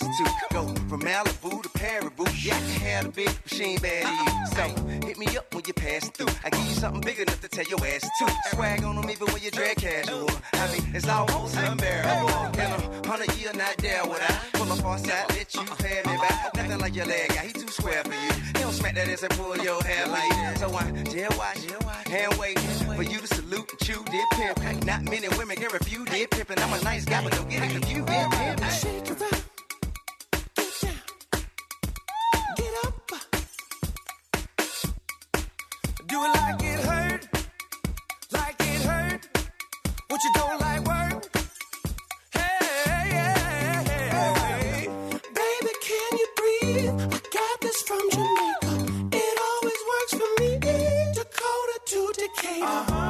ass too. Go from Malibu to Paribu. Yeah, I can have a big machine bad to you. So hit me up when you pass through. I give you something big enough to tell your ass to. Swag on them even when you drag casual. I mean, it's almost unbearable. In a hundred year, not there would I pull up on side, let you pay me back. Nothing like your leg guy, he too square for you. He don't smack that ass and pull your hair like. So I jail watch, hand wait for you to salute and chew dip pimp. Not many women can refuse dip pimp, and I'm a nice guy, but don't get it confused. Dip pimp. What you don't like work. Hey, hey, hey, hey. Baby, can you breathe? I got this from Jamaica. It always works for me. Dakota to Decatur. No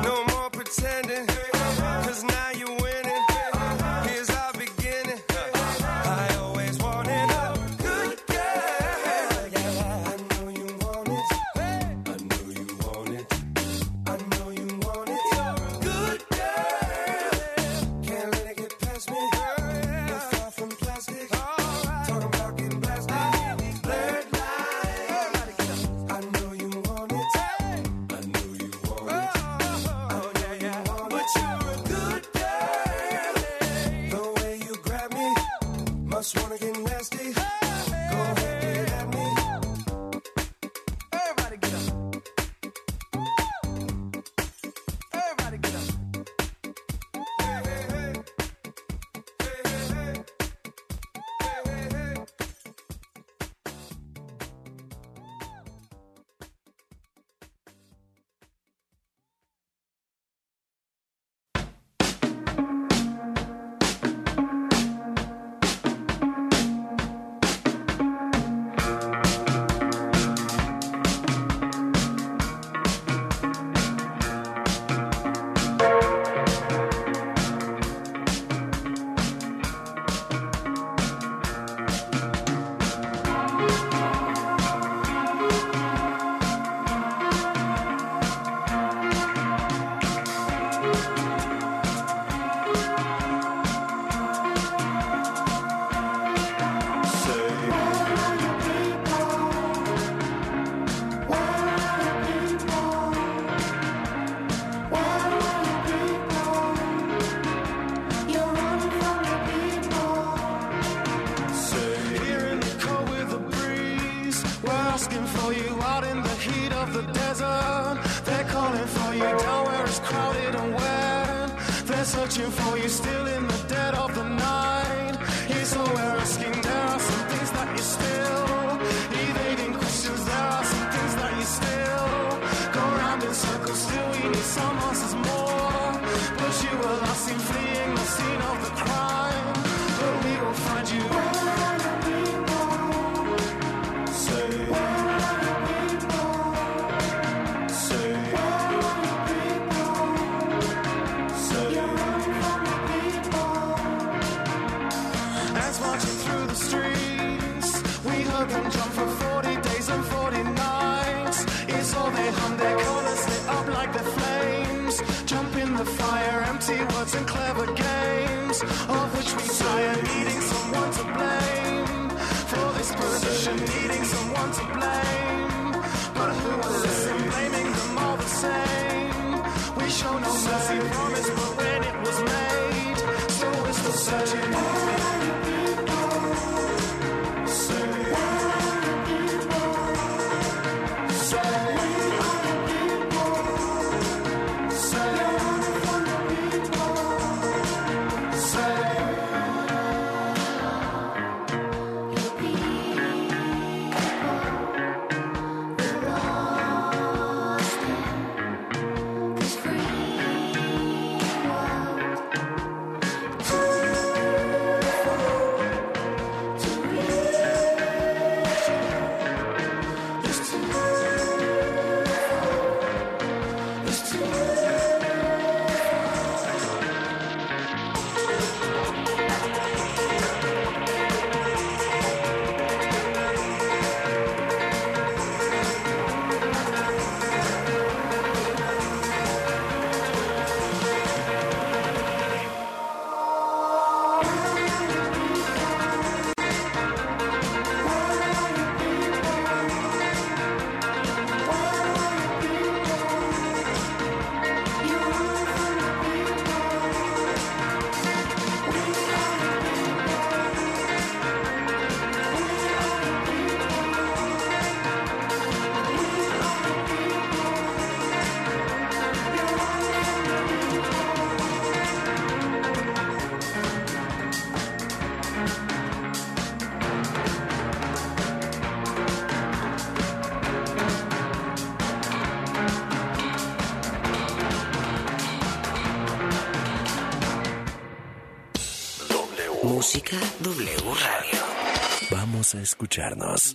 needing someone to blame. Música W Radio. Vamos a escucharnos.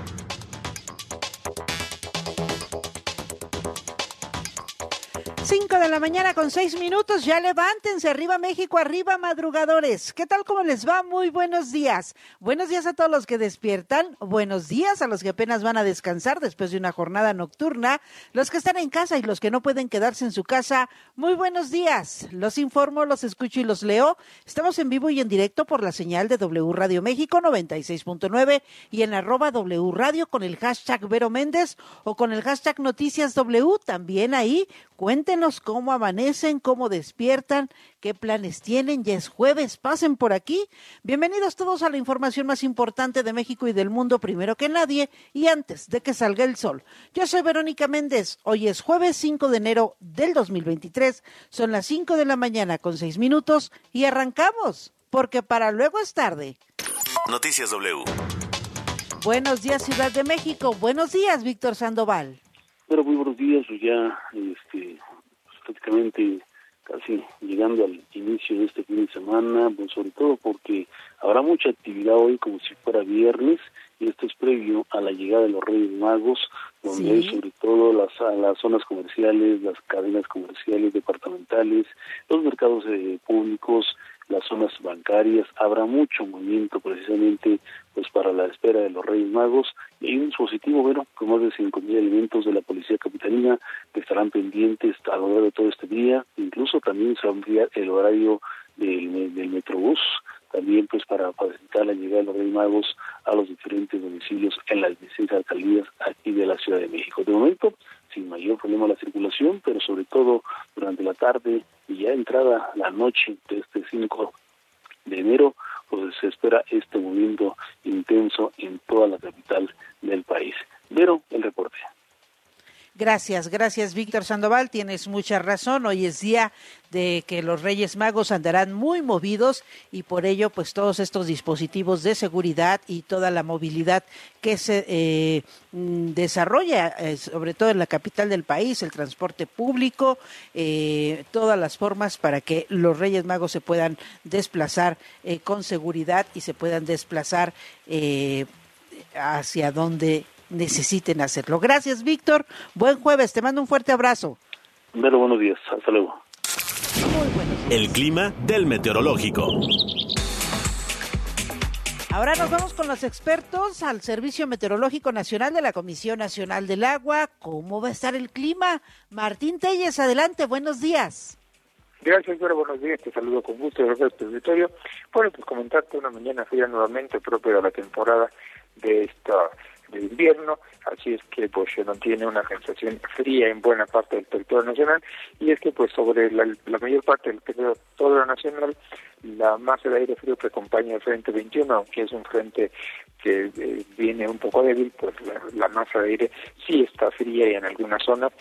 De la mañana con seis minutos, ya levántense, arriba México, arriba madrugadores. ¿Qué tal, cómo les va? Muy buenos días. Buenos días a todos los que despiertan, buenos días a los que apenas van a descansar después de una jornada nocturna, los que están en casa y los que no pueden quedarse en su casa, muy buenos días. Los informo, los escucho y los leo. Estamos en vivo y en directo por la señal de W Radio México 96.9 y en arroba W Radio con el hashtag Vero Méndez o con el hashtag Noticias W, también ahí. Cuéntenos cómo amanecen, cómo despiertan, qué planes tienen. Ya es jueves, pasen por aquí. Bienvenidos todos a la información más importante de México y del mundo, primero que nadie y antes de que salga el sol. Yo soy Verónica Méndez. Hoy es jueves 5 de enero del 2023. Son las 5 de la mañana con 6 minutos y arrancamos, porque para luego es tarde. Noticias W. Buenos días, Ciudad de México. Buenos días, Víctor Sandoval. Pero muy buenos días, pues ya este, prácticamente casi llegando al inicio de este fin de semana, pues sobre todo porque habrá mucha actividad hoy como si fuera viernes y esto es previo a la llegada de los Reyes Magos, donde hay sobre todo las, las zonas comerciales, las cadenas comerciales departamentales, los mercados eh, públicos, las zonas bancarias, habrá mucho movimiento precisamente pues para la espera de los Reyes Magos y un dispositivo, bueno, con más de 5.000 elementos de la Policía Capitalina que estarán pendientes a lo largo de todo este día, incluso también se va a ampliar el horario del, del Metrobús, también pues para facilitar la llegada de los Reyes Magos a los diferentes domicilios en las distintas alcaldías aquí de la Ciudad de México. De momento, sin mayor problema la circulación, pero sobre todo durante la tarde y ya entrada la noche de este 5 de enero, pues se espera este movimiento intenso en toda la capital del país. Pero el reporte. Gracias, gracias Víctor Sandoval, tienes mucha razón. Hoy es día de que los Reyes Magos andarán muy movidos y por ello pues todos estos dispositivos de seguridad y toda la movilidad que se eh, desarrolla, eh, sobre todo en la capital del país, el transporte público, eh, todas las formas para que los Reyes Magos se puedan desplazar eh, con seguridad y se puedan desplazar hacia donde necesiten hacerlo. Gracias, Víctor. Buen jueves. Te mando un fuerte abrazo. Vero, buenos días. Hasta luego. Muy buenos días. El clima del meteorológico. Ahora nos vamos con los expertos al Servicio Meteorológico Nacional de la Comisión Nacional del Agua. ¿Cómo va a estar el clima? Martín Telles, adelante. Buenos días. Gracias, Vero. Buenos días. Te saludo con gusto desde el territorio. Bueno, pues comentarte una mañana fría nuevamente propia de la temporada de esta de invierno, así es que pues se mantiene una sensación fría en buena parte del territorio nacional y es que pues sobre la, la mayor parte del territorio nacional la masa de aire frío que acompaña el frente 21, aunque es un frente que eh, viene un poco débil, pues la, masa de aire sí está fría y en algunas zonas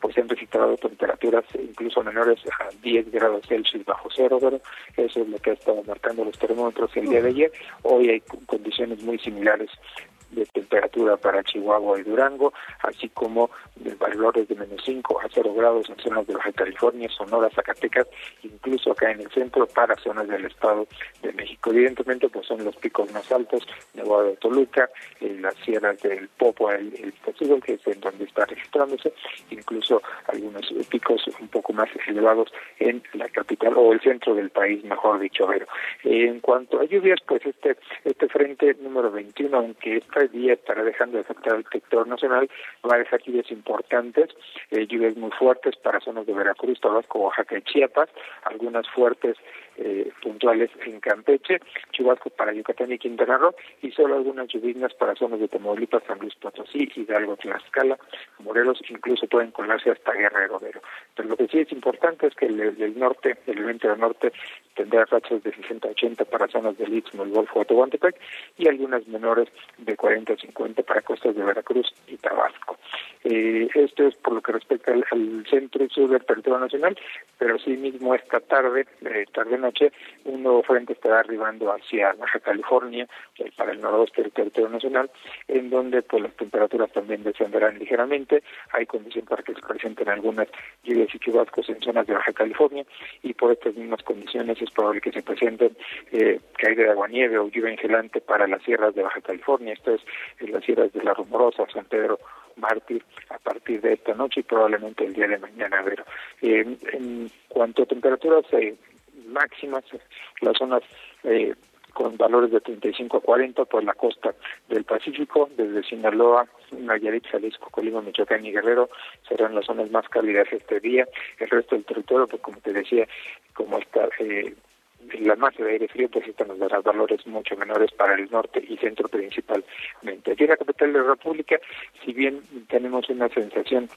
pues se han registrado temperaturas incluso menores a 10 grados Celsius bajo cero, pero eso es lo que ha estado marcando los termómetros el día de ayer. Hoy hay condiciones muy similares de temperatura para Chihuahua y Durango, así como de valores de menos 5 a 0 grados en zonas de Baja California, Sonora, Zacatecas, incluso acá en el centro para zonas del Estado de México. Evidentemente, pues son los picos más altos, Nevada de Toluca, en las sierras del Popo, el, el Pozuelo, que es en donde está registrándose, incluso algunos picos un poco más elevados en la capital o el centro del país, mejor dicho. Pero en cuanto a lluvias, pues este este frente número 21, aunque esta día estará dejando de afectar al sector nacional, va a dejar lluvias importantes, eh, lluvias muy fuertes para zonas de Veracruz, Tabasco, Oaxaca y Chiapas, algunas fuertes eh, puntuales en Campeche, chubascos para Yucatán y Quintana Roo y solo algunas lluvias para zonas de Tamaulipas, San Luis Potosí, Hidalgo, Tlaxcala, Morelos, incluso pueden colarse hasta Guerrero. Pero lo que sí es importante es que el, el norte, el evento del norte tendrá rachas de 60 a 80 para zonas del Istmo, el Golfo de Tehuantepec y algunas menores de 40 a 50 para costas de Veracruz y Tabasco. Eh, esto es por lo que respecta al, centro y sur del territorio nacional, pero sí mismo esta tarde, eh, tarde-noche, un nuevo frente estará arribando hacia Baja California, eh, para el noroeste del territorio nacional, en donde pues las temperaturas también descenderán ligeramente, hay condición para que se presenten algunas lluvias y chubascos en zonas de Baja California, y por estas mismas condiciones es probable que se presenten eh, caída de aguanieve o lluvia engelante para las sierras de Baja California, esto es en las sierras de La Rumorosa, San Pedro, Mártir a partir de esta noche y probablemente el día de mañana. Pero eh, en cuanto a temperaturas eh, máximas, las zonas eh, con valores de 35 a 40 por la costa del Pacífico, desde Sinaloa, Nayarit, Jalisco, Colima, Michoacán y Guerrero, serán las zonas más cálidas este día. El resto del territorio, pues como te decía, como está eh, la masa de aire frío, pues esta nos dará valores mucho menores para el norte y centro principalmente. Aquí en la capital de la República, si bien tenemos una sensación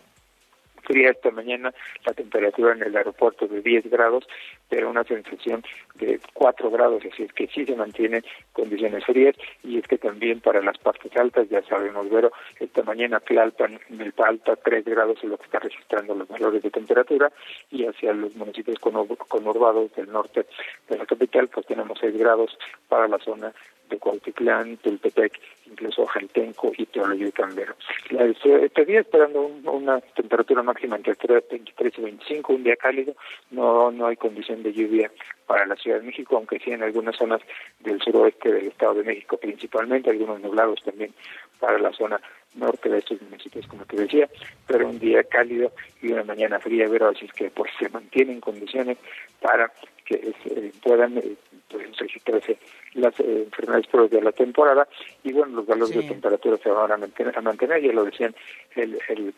fría esta mañana, la temperatura en el aeropuerto de 10 grados, pero una sensación de 4 grados, así es que sí se mantienen condiciones frías y es que también para las partes altas, ya sabemos, pero esta mañana Tlalpan, Milpa Alta, 3 grados es lo que está registrando los valores de temperatura y hacia los municipios conurbados del norte de la capital, pues tenemos 6 grados para la zona Cuautitlán, Tultepec, incluso Jaltenco y Teología y Cambero. Esperando un, una temperatura máxima entre 23 y 25, un día cálido, no, no hay condición de lluvia para la Ciudad de México, aunque sí en algunas zonas del suroeste del Estado de México principalmente, algunos nublados también para la zona norte de estos municipios, como te decía, pero un día cálido y una mañana fría, pero así es que pues se mantienen condiciones para que eh, puedan eh, pues, registrarse las eh, enfermedades propias de la temporada y bueno, los valores sí. de temperatura se van a mantener, a mantener ya lo decían el, el,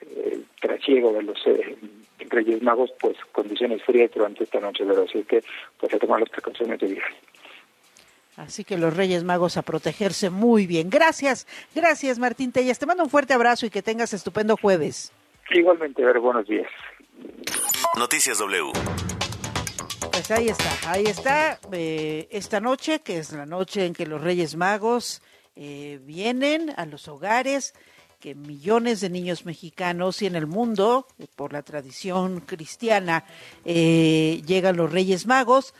el trasiego de los eh, Reyes Magos, pues condiciones frías durante esta noche, pero así que pues a tomar las precauciones de viaje. Así que los Reyes Magos a protegerse muy bien. Gracias, gracias Martín Tellas. Te mando un fuerte abrazo y que tengas estupendo jueves. Igualmente, ver, buenos días. Noticias W. Pues ahí está, ahí está eh, esta noche, que es la noche en que los Reyes Magos eh, vienen a los hogares, que millones de niños mexicanos y en el mundo, por la tradición cristiana, eh, llegan los Reyes Magos.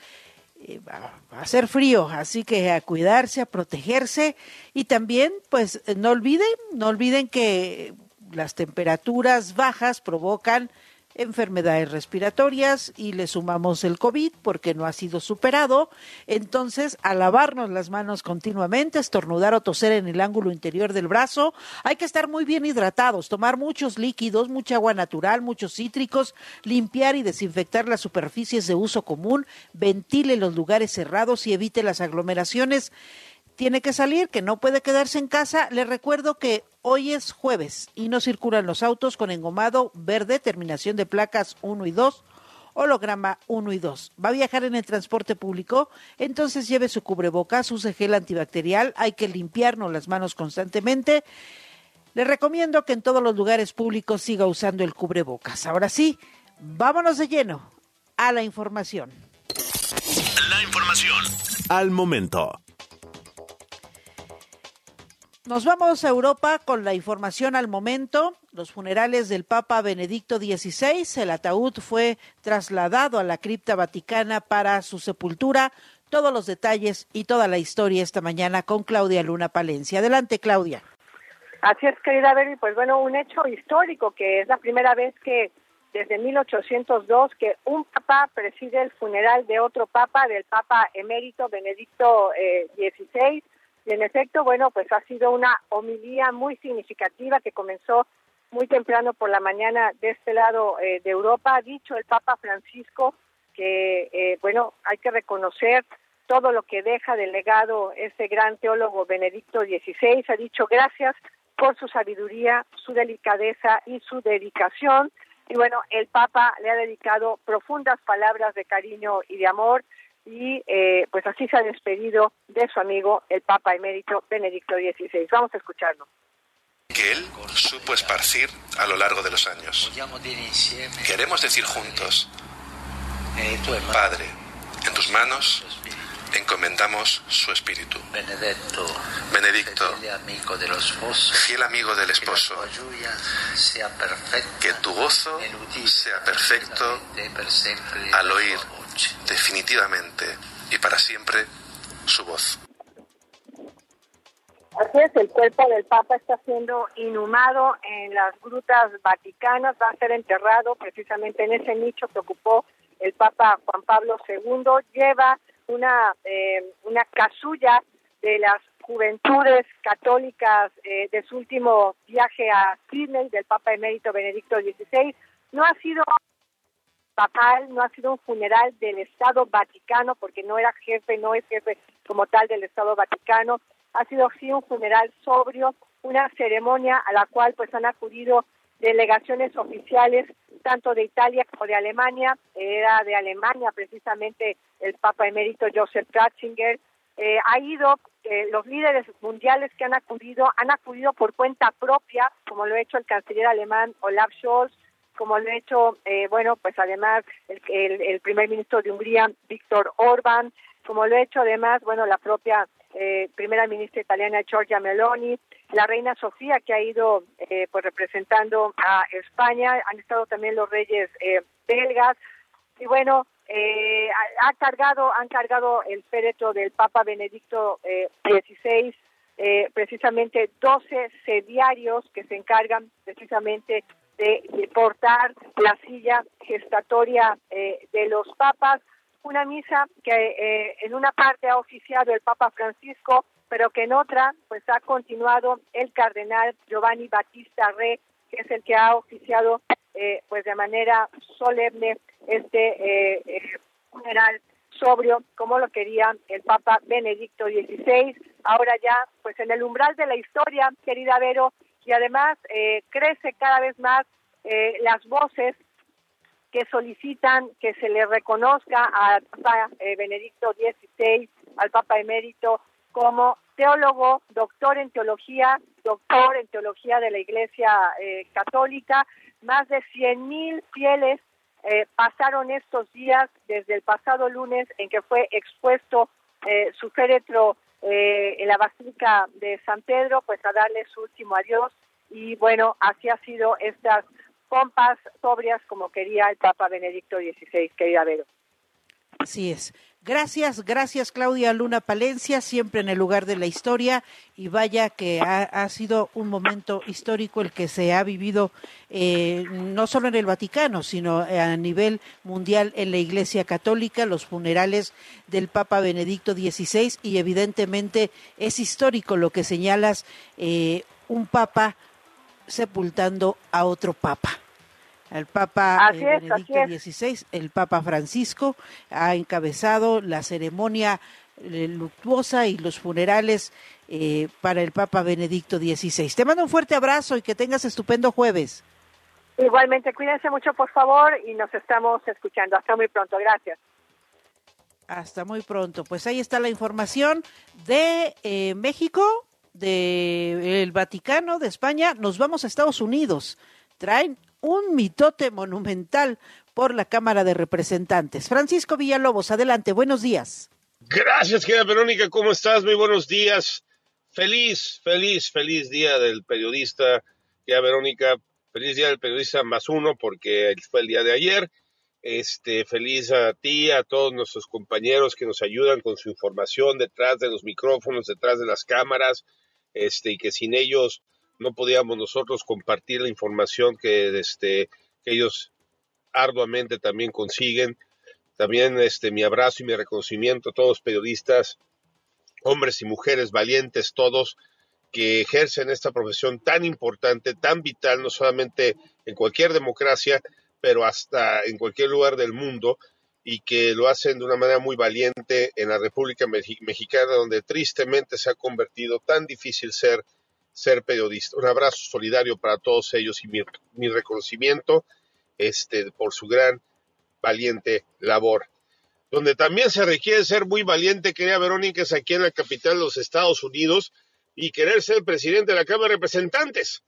Eh, va, a ser frío, así que a cuidarse, a protegerse y también, pues no olviden, no olviden que las temperaturas bajas provocan enfermedades respiratorias y le sumamos el COVID porque no ha sido superado. Entonces, a lavarnos las manos continuamente, estornudar o toser en el ángulo interior del brazo, hay que estar muy bien hidratados, tomar muchos líquidos, mucha agua natural, muchos cítricos, limpiar y desinfectar las superficies de uso común, ventile los lugares cerrados y evite las aglomeraciones tiene que salir, que no puede quedarse en casa. Le recuerdo que hoy es jueves y no circulan los autos con engomado verde, terminación de placas 1 y 2, holograma 1 y 2. ¿Va a viajar en el transporte público? Entonces lleve su cubrebocas, use gel antibacterial, hay que limpiarnos las manos constantemente. Le recomiendo que en todos los lugares públicos siga usando el cubrebocas. Ahora sí, vámonos de lleno a la información. La información al momento. Nos vamos a Europa con la información al momento. Los funerales del Papa Benedicto XVI, el ataúd fue trasladado a la cripta vaticana para su sepultura. Todos los detalles y toda la historia esta mañana con Claudia Luna Palencia. Adelante, Claudia. Así es, querida Beri. Pues bueno, un hecho histórico que es la primera vez que desde 1802 que un papa preside el funeral de otro papa, del Papa emérito Benedicto eh, XVI y en efecto, bueno, pues ha sido una homilía muy significativa que comenzó muy temprano por la mañana de este lado eh, de Europa. Ha dicho el Papa Francisco que, eh, bueno, hay que reconocer todo lo que deja de legado ese gran teólogo Benedicto XVI. Ha dicho gracias por su sabiduría, su delicadeza y su dedicación. Y bueno, el Papa le ha dedicado profundas palabras de cariño y de amor y eh, pues así se ha despedido de su amigo el Papa emérito Benedicto XVI. Vamos a escucharlo. Que él supo esparcir a lo largo de los años. Queremos decir juntos, Padre, en tus manos encomendamos su espíritu. Benedetto, Benedicto, fiel amigo del esposo, que tu gozo sea perfecto al oír definitivamente y para siempre su voz. Así es, el cuerpo del Papa está siendo inhumado en las grutas vaticanas, va a ser enterrado precisamente en ese nicho que ocupó el Papa Juan Pablo II. Lleva una, eh, una casulla de las juventudes católicas eh, de su último viaje a Sydney del Papa emérito Benedicto XVI. No ha sido papal, no ha sido un funeral del Estado Vaticano, porque no era jefe, no es jefe como tal del Estado Vaticano. Ha sido sí un funeral sobrio, una ceremonia a la cual pues han acudido delegaciones oficiales tanto de Italia como de Alemania. Era de Alemania precisamente el Papa emérito Joseph Ratzinger. Eh, ha ido, eh, los líderes mundiales que han acudido, han acudido por cuenta propia, como lo ha hecho el canciller alemán Olaf Scholz, como lo ha hecho, eh, bueno, pues además el, el, el, primer ministro de Hungría, Víctor Orban, como lo ha hecho además, bueno, la propia eh, primera ministra italiana Giorgia Meloni, la reina Sofía que ha ido eh, pues representando a España, han estado también los reyes eh, belgas y bueno, eh, ha, cargado, han cargado el féretro del Papa Benedicto XVI, precisamente 12 sediarios que se encargan precisamente de, portar la silla gestatoria de los papas una misa que eh, en una parte ha oficiado el Papa Francisco, pero que en otra pues ha continuado el cardenal Giovanni Battista Re, que es el que ha oficiado eh, pues de manera solemne este eh, funeral sobrio como lo quería el Papa Benedicto XVI. Ahora ya pues en el umbral de la historia, querida Vero, y además crece cada vez más las voces que solicitan que se le reconozca al Papa eh, Benedicto XVI, al Papa emérito, como teólogo, doctor en teología, doctor en teología de la Iglesia eh, Católica. Más de 100.000 fieles eh, pasaron estos días desde el pasado lunes en que fue expuesto eh, su féretro eh, en la Basílica de San Pedro, pues a darle su último adiós. Y bueno, así ha sido estas pompas sobrias como quería el Papa Benedicto XVI, querida Vero. Así es. Gracias, gracias Claudia Luna Palencia, siempre en el lugar de la historia y vaya que ha, sido un momento histórico el que se ha vivido eh, no solo en el Vaticano, sino a nivel mundial en la Iglesia Católica, los funerales del Papa Benedicto XVI y evidentemente es histórico lo que señalas, eh, un Papa sepultando a otro papa. El Papa así es, Benedicto XVI, el Papa Francisco, ha encabezado la ceremonia eh, luctuosa y los funerales eh, para el Papa Benedicto XVI. Te mando un fuerte abrazo y que tengas estupendo jueves. Igualmente, cuídense mucho, por favor, y nos estamos escuchando. Hasta muy pronto. Gracias. Hasta muy pronto. Pues ahí está la información de eh, México del el Vaticano, de España, nos vamos a Estados Unidos. Traen un mitote monumental por la Cámara de Representantes. Francisco Villalobos, adelante, buenos días. Gracias, querida Verónica, ¿cómo estás? Muy buenos días. Feliz, feliz, feliz día del periodista, querida Verónica. Feliz día del periodista más uno, porque fue el día de ayer. Este, feliz a ti, a todos nuestros compañeros que nos ayudan con su información detrás de los micrófonos, detrás de las cámaras, este, y que sin ellos no podíamos nosotros compartir la información que, este, que ellos arduamente también consiguen. También este, mi abrazo y mi reconocimiento a todos los periodistas, hombres y mujeres valientes, todos que ejercen esta profesión tan importante, tan vital, no solamente en cualquier democracia, pero hasta en cualquier lugar del mundo, y que lo hacen de una manera muy valiente en la República Mexicana, donde tristemente se ha convertido tan difícil ser, ser periodista. Un abrazo solidario para todos ellos y mi, mi reconocimiento este, por su gran, valiente labor. donde también se requiere ser muy valiente, querida Verónica, es aquí en la capital de los Estados Unidos y querer ser presidente de la Cámara de Representantes.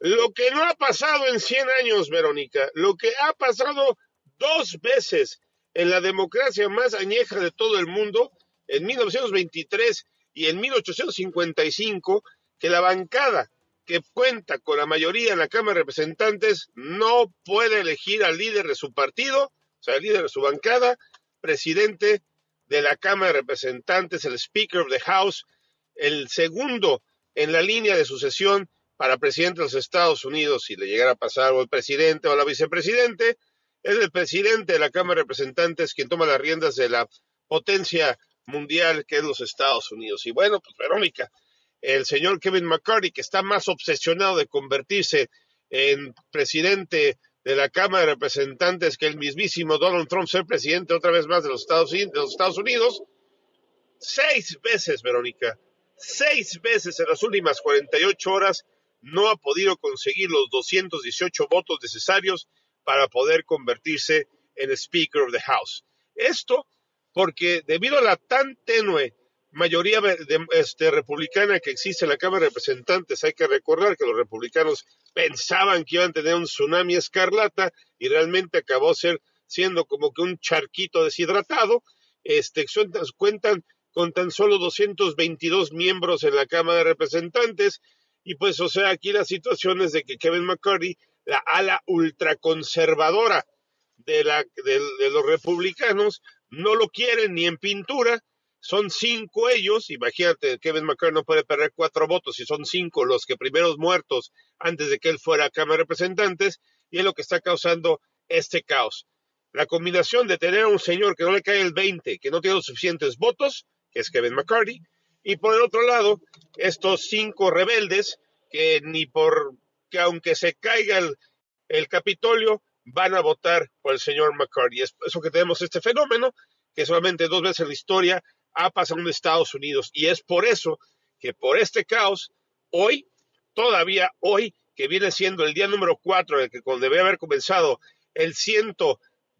Lo que no ha pasado en 100 años, Verónica, lo que ha pasado dos veces en la democracia más añeja de todo el mundo, en 1923 y en 1855, que la bancada que cuenta con la mayoría en la Cámara de Representantes no puede elegir al líder de su partido, o sea, el líder de su bancada, presidente de la Cámara de Representantes, el Speaker of the House, el segundo en la línea de sucesión para presidente de los Estados Unidos, si le llegara a pasar o el presidente o la vicepresidente, es el presidente de la Cámara de Representantes quien toma las riendas de la potencia mundial que es los Estados Unidos. Y bueno, pues Verónica, el señor Kevin McCarthy, que está más obsesionado de convertirse en presidente de la Cámara de Representantes que el mismísimo Donald Trump ser presidente otra vez más de los Estados Unidos, de los Estados Unidos seis veces, Verónica, seis veces en las últimas 48 horas no ha podido conseguir los 218 votos necesarios para poder convertirse en Speaker of the House. Esto porque debido a la tan tenue mayoría de, este, republicana que existe en la Cámara de Representantes, hay que recordar que los republicanos pensaban que iban a tener un tsunami escarlata y realmente acabó ser, siendo como que un charquito deshidratado. Este, cuentan con tan solo 222 miembros en la Cámara de Representantes. Y pues o sea aquí la situación es de que Kevin McCarthy, la ala ultraconservadora de, la, de los republicanos, no lo quieren ni en pintura son cinco ellos, imagínate, Kevin McCarthy no puede perder cuatro votos y son cinco los que primeros muertos antes de que él fuera a Cámara de Representantes, y es lo que está causando este caos. La combinación de tener a un señor que no le cae el 20, que no tiene los suficientes votos, que es Kevin McCarthy, y por el otro lado, estos cinco rebeldes que ni por que aunque se caiga el, Capitolio, van a votar por el señor McCarthy. Es eso que tenemos este fenómeno, que solamente dos veces en la historia ha pasado en Estados Unidos. Y es por eso que por este caos, hoy, todavía hoy, que viene siendo el día número cuatro, de que debe haber comenzado el ciento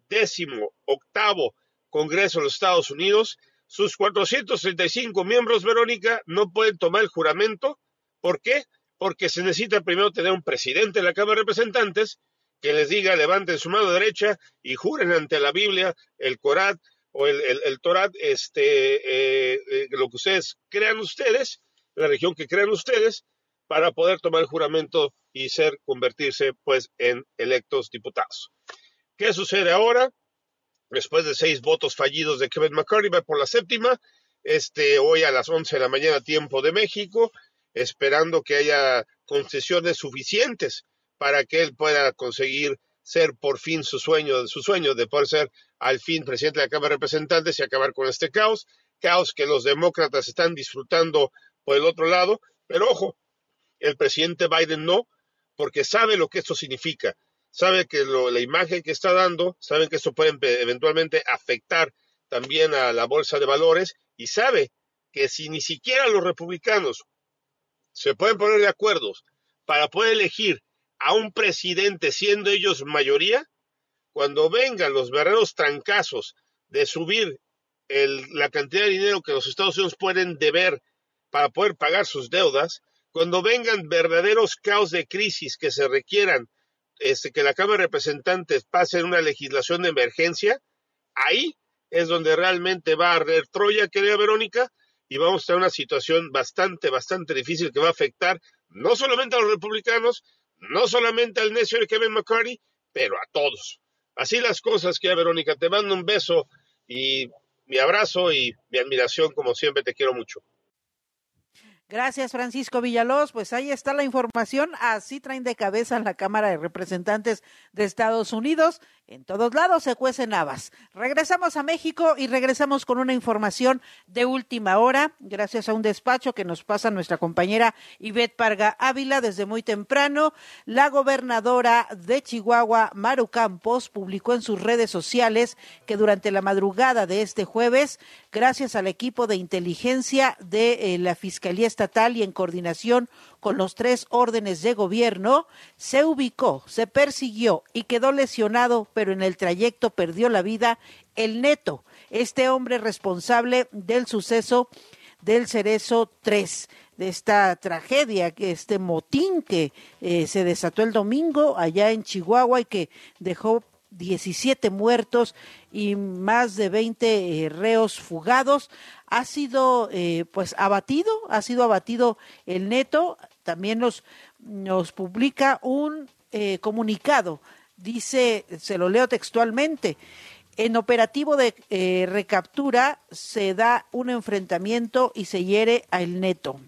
décimo octavo Congreso de los Estados Unidos, sus 435 miembros, Verónica, no pueden tomar el juramento. ¿Por qué? Porque se necesita primero tener un presidente de la Cámara de Representantes que les diga levanten su mano derecha y juren ante la Biblia, el Corán, o el, el, Torat, este, eh, eh, lo que ustedes crean ustedes, la región que crean ustedes, para poder tomar el juramento y ser, convertirse, pues, en electos diputados. ¿Qué sucede ahora? Después de seis votos fallidos de Kevin McCarthy, por la séptima, este, hoy a las once de la mañana, tiempo de México, esperando que haya concesiones suficientes para que él pueda conseguir ser por fin su sueño, su sueño de poder ser al fin presidente de la Cámara de Representantes y acabar con este caos, caos que los demócratas están disfrutando por el otro lado, pero ojo, el presidente Biden no, porque sabe lo que esto significa, sabe que la imagen que está dando, sabe que esto puede eventualmente afectar también a la bolsa de valores y sabe que si ni siquiera los republicanos se pueden poner de acuerdo para poder elegir a un presidente siendo ellos mayoría, cuando vengan los verdaderos trancazos de subir la cantidad de dinero que los Estados Unidos pueden deber para poder pagar sus deudas, cuando vengan verdaderos caos de crisis que se requieran este, que la Cámara de Representantes pase una legislación de emergencia, ahí es donde realmente va a arder Troya, querida Verónica, y vamos a tener una situación bastante, bastante difícil que va a afectar no solamente a los republicanos, no solamente al necio de Kevin McCarthy, pero a todos. Así las cosas, que Verónica, te mando un beso y mi abrazo y mi admiración, como siempre, te quiero mucho. Gracias, Francisco Villalobos. Pues ahí está la información. Así traen de cabeza en la Cámara de Representantes de Estados Unidos. En todos lados se cuecen habas. Regresamos a México y regresamos con una información de última hora, gracias a un despacho que nos pasa nuestra compañera Ivette Parga Ávila desde muy temprano. La gobernadora de Chihuahua, Maru Campos, publicó en sus redes sociales que durante la madrugada de este jueves, gracias al equipo de inteligencia de eh, la Fiscalía Estatal y en coordinación con los tres órdenes de gobierno, se ubicó, se persiguió y quedó lesionado, pero en el trayecto perdió la vida el neto, este hombre responsable del suceso del Cerezo 3 de esta tragedia, este motín que eh, se desató el domingo allá en Chihuahua y que dejó 17 muertos y más de 20 eh, reos fugados. Ha sido eh, pues abatido, ha sido abatido el neto. También nos, nos publica un eh, comunicado. Dice, se lo leo textualmente, en operativo de recaptura se da un enfrentamiento y se hiere al neto.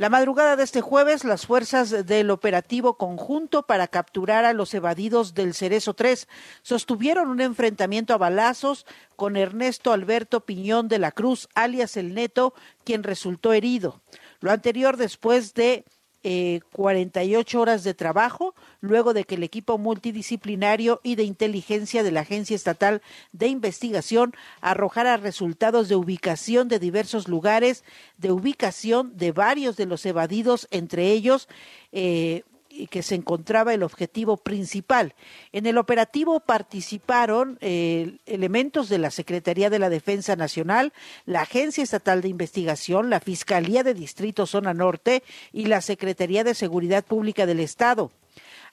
La madrugada de este jueves, las fuerzas del operativo conjunto para capturar a los evadidos del Cerezo 3 sostuvieron un enfrentamiento a balazos con Ernesto Alberto Piñón de la Cruz, alias El Neto, quien resultó herido. Lo anterior después de eh, 48 horas de trabajo, luego de que el equipo multidisciplinario y de inteligencia de la Agencia Estatal de Investigación arrojara resultados de ubicación de diversos lugares, de ubicación de varios de los evadidos, entre ellos eh, que se encontraba el objetivo principal. En el operativo participaron eh, elementos de la Secretaría de la Defensa Nacional, la Agencia Estatal de Investigación, la Fiscalía de Distrito Zona Norte y la Secretaría de Seguridad Pública del Estado.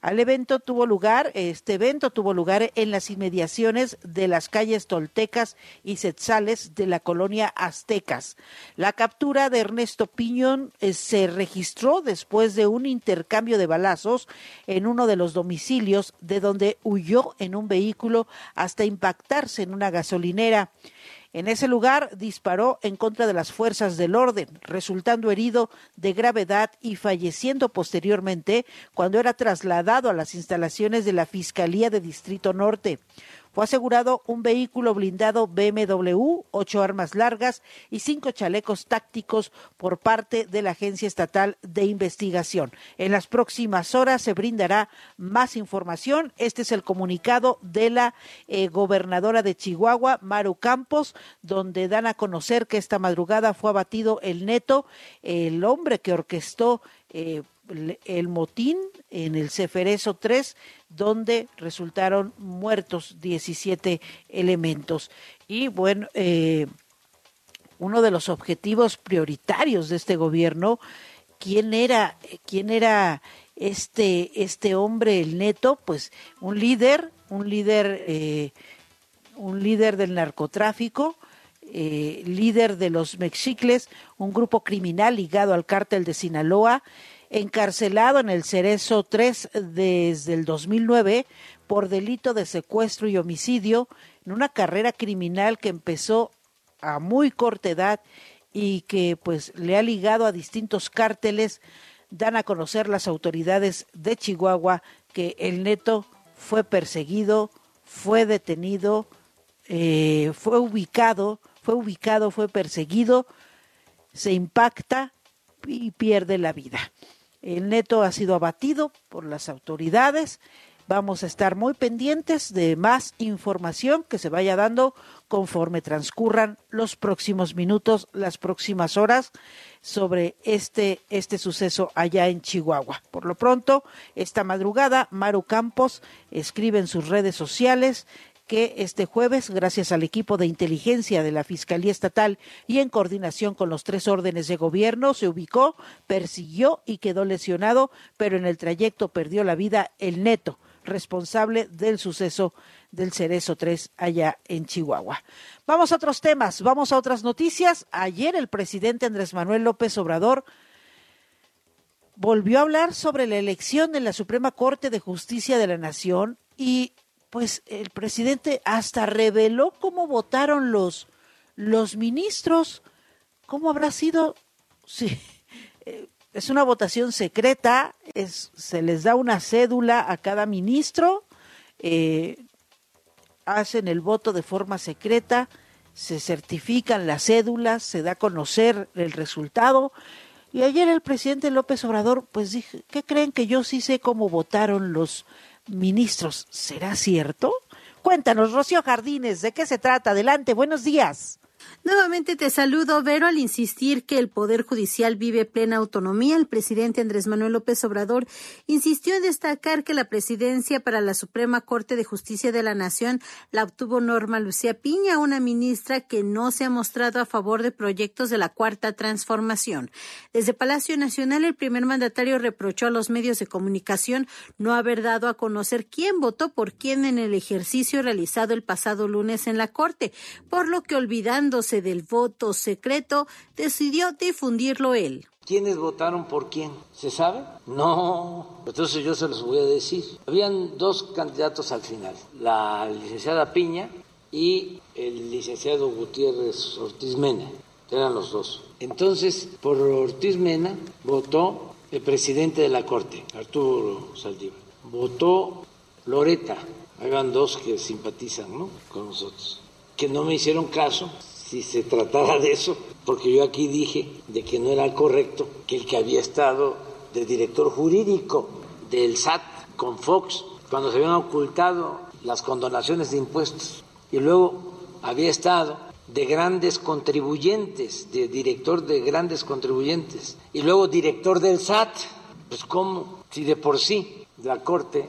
Al evento tuvo lugar, este evento tuvo lugar en las inmediaciones de las calles Toltecas y Setzales de la colonia Aztecas. La captura de Ernesto Piñón eh, se registró después de un intercambio de balazos en uno de los domicilios de donde huyó en un vehículo hasta impactarse en una gasolinera. En ese lugar disparó en contra de las fuerzas del orden, resultando herido de gravedad y falleciendo posteriormente cuando era trasladado a las instalaciones de la Fiscalía de Distrito Norte. Fue asegurado un vehículo blindado BMW, ocho armas largas y cinco chalecos tácticos por parte de la Agencia Estatal de Investigación. En las próximas horas se brindará más información. Este es el comunicado de la eh, gobernadora de Chihuahua, Maru Campos, donde dan a conocer que esta madrugada fue abatido el neto, el hombre que orquestó eh, el motín en el Ceferezo 3, donde resultaron muertos 17 elementos. Y bueno, eh, uno de los objetivos prioritarios de este gobierno, ¿quién era, quién era este, este hombre, el neto? Pues un líder, un líder, eh, un líder del narcotráfico, eh, líder de los mexicles, un grupo criminal ligado al cártel de Sinaloa, encarcelado en el Cerezo 3 desde el 2009 por delito de secuestro y homicidio en una carrera criminal que empezó a muy corta edad y que pues le ha ligado a distintos cárteles dan a conocer las autoridades de Chihuahua que el neto fue perseguido, fue detenido, eh, fue ubicado, fue ubicado, fue perseguido, se impacta y pierde la vida. El neto ha sido abatido por las autoridades. Vamos a estar muy pendientes de más información que se vaya dando conforme transcurran los próximos minutos, las próximas horas sobre este, este suceso allá en Chihuahua. Por lo pronto, esta madrugada, Maru Campos escribe en sus redes sociales que este jueves, gracias al equipo de inteligencia de la Fiscalía Estatal y en coordinación con los tres órdenes de gobierno, se ubicó, persiguió y quedó lesionado, pero en el trayecto perdió la vida el neto, responsable del suceso del Cerezo 3 allá en Chihuahua. Vamos a otros temas, vamos a otras noticias. Ayer el presidente Andrés Manuel López Obrador volvió a hablar sobre la elección en la Suprema Corte de Justicia de la Nación y pues el presidente hasta reveló cómo votaron los, los ministros. ¿Cómo habrá sido? Sí, eh, es una votación secreta, es, se les da una cédula a cada ministro, eh, hacen el voto de forma secreta, se certifican las cédulas, se da a conocer el resultado. Y ayer el presidente López Obrador, pues dije, ¿qué creen que yo sí sé cómo votaron los ministros. ¿Será cierto? Cuéntanos, Rocío Jardines, ¿de qué se trata? Adelante, buenos días. Nuevamente te saludo, Vero, al insistir que el Poder Judicial vive plena autonomía. El presidente Andrés Manuel López Obrador insistió en destacar que la presidencia para la Suprema Corte de Justicia de la Nación la obtuvo Norma Lucía Piña, una ministra que no se ha mostrado a favor de proyectos de la Cuarta Transformación. Desde Palacio Nacional, el primer mandatario reprochó a los medios de comunicación no haber dado a conocer quién votó por quién en el ejercicio realizado el pasado lunes en la Corte, por lo que del voto secreto, decidió difundirlo él. ¿Quiénes votaron por quién? ¿Se sabe? No. Entonces yo se los voy a decir. Habían dos candidatos al final, la licenciada Piña y el licenciado Gutiérrez Ortiz Mena. Eran los dos. Entonces, por Ortiz Mena votó el presidente de la Corte, Arturo Saldívar. Votó Loreta. Habían dos que simpatizan ¿no? con nosotros, que no me hicieron caso si se tratara de eso, porque yo aquí dije de que no era correcto que el que había estado de director jurídico del SAT con Fox, cuando se habían ocultado las condonaciones de impuestos, y luego había estado de grandes contribuyentes, de director de grandes contribuyentes, y luego director del SAT, pues cómo, si de por sí la Corte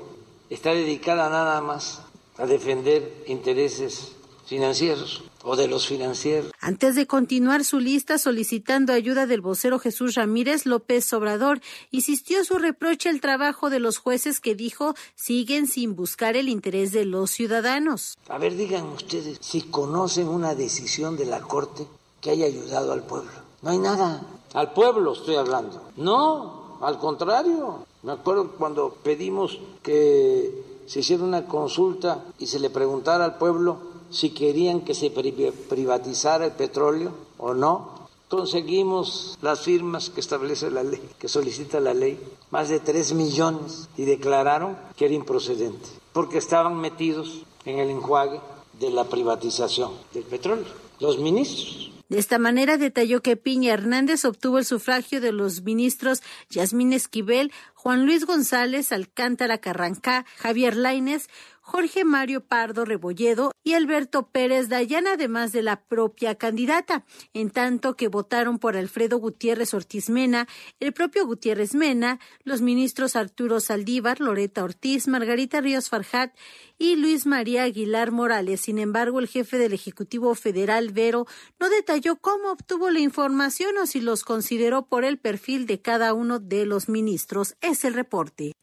está dedicada nada más a defender intereses financieros o de los financieros. Antes de continuar su lista solicitando ayuda del vocero Jesús Ramírez López Obrador, insistió su reproche al trabajo de los jueces que dijo siguen sin buscar el interés de los ciudadanos. A ver, digan ustedes si conocen una decisión de la Corte que haya ayudado al pueblo. No hay nada. Al pueblo estoy hablando. No, al contrario. Me acuerdo cuando pedimos que se hiciera una consulta y se le preguntara al pueblo si querían que se privatizara el petróleo o no. Conseguimos las firmas que establece la ley, que solicita la ley, más de 3 millones, y declararon que era improcedente, porque estaban metidos en el enjuague de la privatización del petróleo, los ministros. De esta manera detalló que Piña Hernández obtuvo el sufragio de los ministros Yasmín Esquivel, Juan Luis González Alcántara Carrancá, Javier Laines, Jorge Mario Pardo Rebolledo y Alberto Pérez Dayana, además de la propia candidata, en tanto que votaron por Alfredo Gutiérrez Ortiz Mena, el propio Gutiérrez Mena, los ministros Arturo Saldívar, Loreta Ortiz, Margarita Ríos Farjat y Luis María Aguilar Morales. Sin embargo, el jefe del Ejecutivo Federal, Vero, no detalló cómo obtuvo la información o si los consideró por el perfil de cada uno de los ministros. Es el reporte.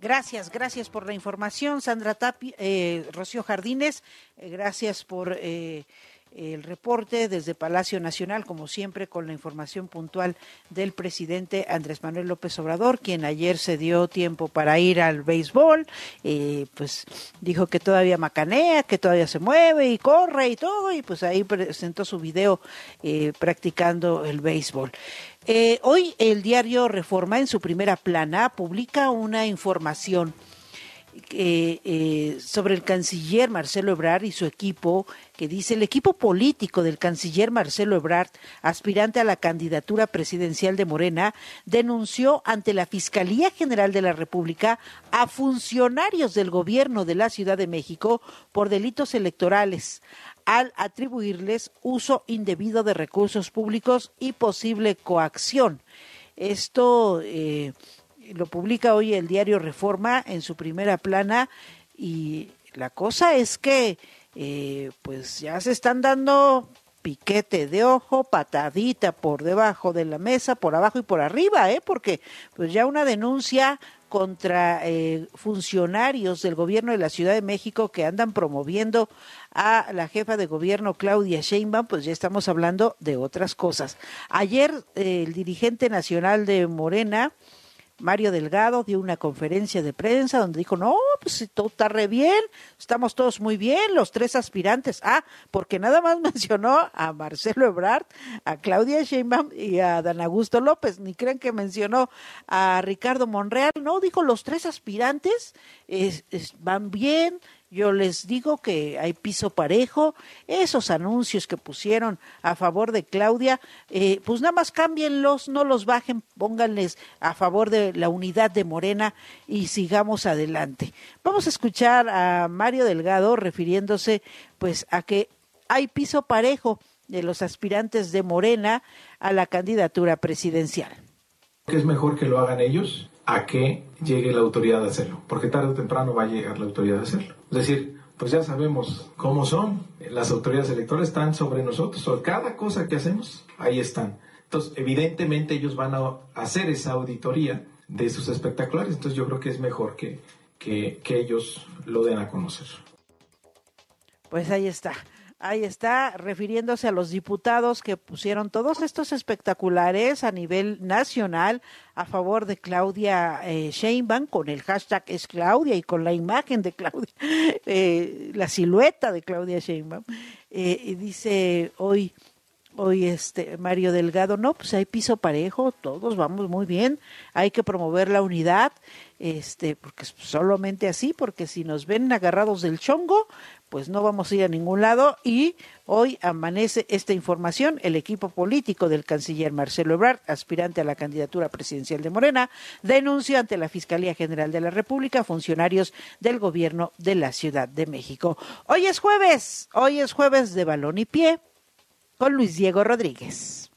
Gracias, gracias por la información, Sandra Tapi, eh, Rocío Jardines, eh, gracias por eh, el reporte desde Palacio Nacional, como siempre, con la información puntual del presidente Andrés Manuel López Obrador, quien ayer se dio tiempo para ir al béisbol, pues dijo que todavía macanea, que todavía se mueve y corre y todo, y pues ahí presentó su video practicando el béisbol. Eh, hoy el diario Reforma en su primera plana publica una información eh, sobre el canciller Marcelo Ebrard y su equipo, que dice el equipo político del canciller Marcelo Ebrard, aspirante a la candidatura presidencial de Morena, denunció ante la Fiscalía General de la República a funcionarios del gobierno de la Ciudad de México por delitos electorales al atribuirles uso indebido de recursos públicos y posible coacción. Esto eh, lo publica hoy el diario Reforma en su primera plana y la cosa es que eh, pues ya se están dando piquete de ojo, patadita por debajo de la mesa, por abajo y por arriba, ¿eh? porque pues ya una denuncia contra eh, funcionarios del gobierno de la Ciudad de México que andan promoviendo a la jefa de gobierno Claudia Sheinbaum, pues ya estamos hablando de otras cosas. Ayer eh, el dirigente nacional de Morena, Mario Delgado dio una conferencia de prensa donde dijo, no, pues todo está re bien, estamos todos muy bien, los tres aspirantes. Ah, porque nada más mencionó a Marcelo Ebrard, a Claudia Sheinbaum y a Dan Augusto López, ni creen que mencionó a Ricardo Monreal, no, dijo los tres aspirantes van bien, yo les digo que hay piso parejo. Esos anuncios que pusieron a favor de Claudia, eh, pues nada más cámbienlos, no los bajen, pónganles a favor de la unidad de Morena y sigamos adelante. Vamos a escuchar a Mario Delgado refiriéndose pues a que hay piso parejo de los aspirantes de Morena a la candidatura presidencial. Es mejor que lo hagan ellos a que llegue la autoridad a hacerlo, porque tarde o temprano va a llegar la autoridad a hacerlo. Es decir, pues ya sabemos cómo son. Las autoridades electorales están sobre nosotros. Sobre cada cosa que hacemos, ahí están. Entonces, evidentemente ellos van a hacer esa auditoría de sus espectaculares. Entonces, yo creo que es mejor que, que, que ellos lo den a conocer. Pues ahí está. Ahí está, refiriéndose a los diputados que pusieron todos estos espectaculares a nivel nacional a favor de Claudia eh, Sheinbaum con el hashtag es Claudia y con la imagen de Claudia, eh, la silueta de Claudia Sheinbaum. Eh, y dice hoy, hoy este Mario Delgado, no, pues hay piso parejo, todos vamos muy bien, hay que promover la unidad, este, porque solamente así, porque si nos ven agarrados del chongo, pues no vamos a ir a ningún lado y hoy amanece esta información. El equipo político del canciller Marcelo Ebrard, aspirante a la candidatura presidencial de Morena, denunció ante la Fiscalía General de la República funcionarios del gobierno de la Ciudad de México. Hoy es jueves, hoy es jueves de balón y pie con Luis Diego Rodríguez.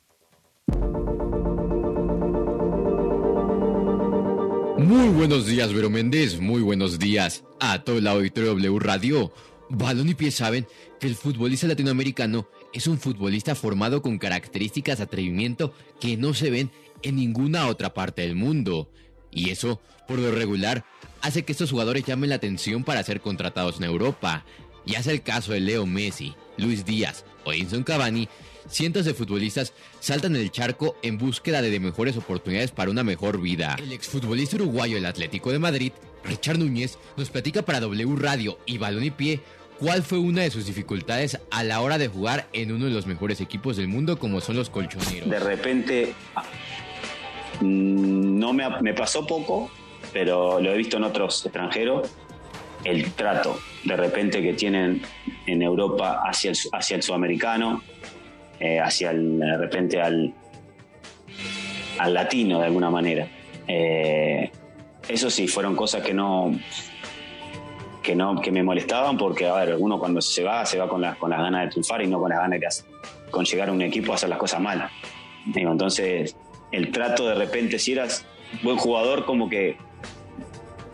Muy buenos días, Vero Méndez. Muy buenos días a todo el auditorio W Radio. Balón y Pie saben que el futbolista latinoamericano es un futbolista formado con características de atrevimiento que no se ven en ninguna otra parte del mundo. Y eso, por lo regular, hace que estos jugadores llamen la atención para ser contratados en Europa. Y hace el caso de Leo Messi, Luis Díaz o Cavani, cientos de futbolistas saltan el charco en búsqueda de mejores oportunidades para una mejor vida. El exfutbolista uruguayo del Atlético de Madrid, Richard Núñez, nos platica para W Radio y Balón y Pie ¿Cuál fue una de sus dificultades a la hora de jugar en uno de los mejores equipos del mundo como son los colchoneros? De repente, mm, no me, me pasó poco, pero lo he visto en otros extranjeros, el trato de repente que tienen en Europa hacia el, hacia el sudamericano, eh, hacia el, de repente al, al latino de alguna manera. Eh, eso sí, fueron cosas que no, que no que me molestaban porque a ver uno cuando se va se va con las con las ganas de triunfar y no con las ganas de con llegar a un equipo a hacer las cosas mal. Entonces el trato de repente si eras buen jugador como que